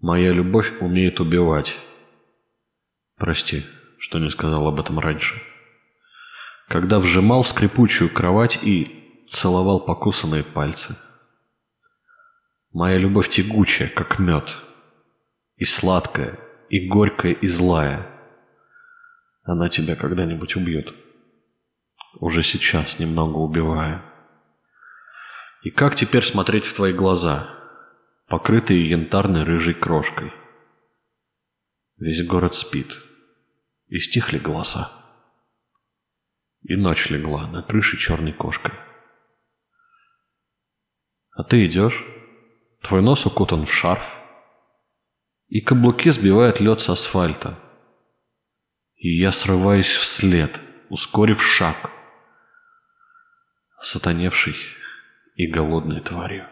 Моя любовь умеет убивать. Прости, что не сказал об этом раньше. Когда вжимал в скрипучую кровать и целовал покусанные пальцы. Моя любовь тягучая, как мед. И сладкая, и горькая, и злая. Она тебя когда-нибудь убьет. Уже сейчас немного убивая. И как теперь смотреть в твои глаза, покрытые янтарной рыжей крошкой? Весь город спит, и стихли голоса. И ночь легла на крыше черной кошкой. А ты идешь, твой нос укутан в шарф, и каблуки сбивают лед с асфальта. И я срываюсь вслед, ускорив шаг, сатаневший и голодной тварью.